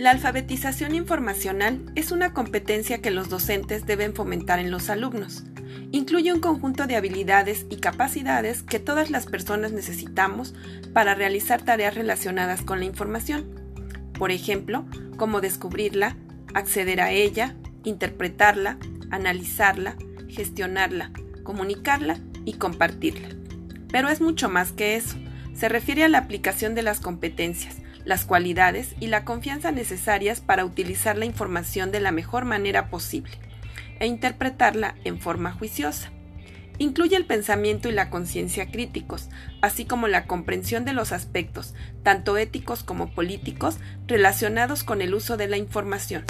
La alfabetización informacional es una competencia que los docentes deben fomentar en los alumnos. Incluye un conjunto de habilidades y capacidades que todas las personas necesitamos para realizar tareas relacionadas con la información. Por ejemplo, cómo descubrirla, acceder a ella, interpretarla, analizarla, gestionarla, comunicarla y compartirla. Pero es mucho más que eso. Se refiere a la aplicación de las competencias, las cualidades y la confianza necesarias para utilizar la información de la mejor manera posible e interpretarla en forma juiciosa. Incluye el pensamiento y la conciencia críticos, así como la comprensión de los aspectos, tanto éticos como políticos, relacionados con el uso de la información.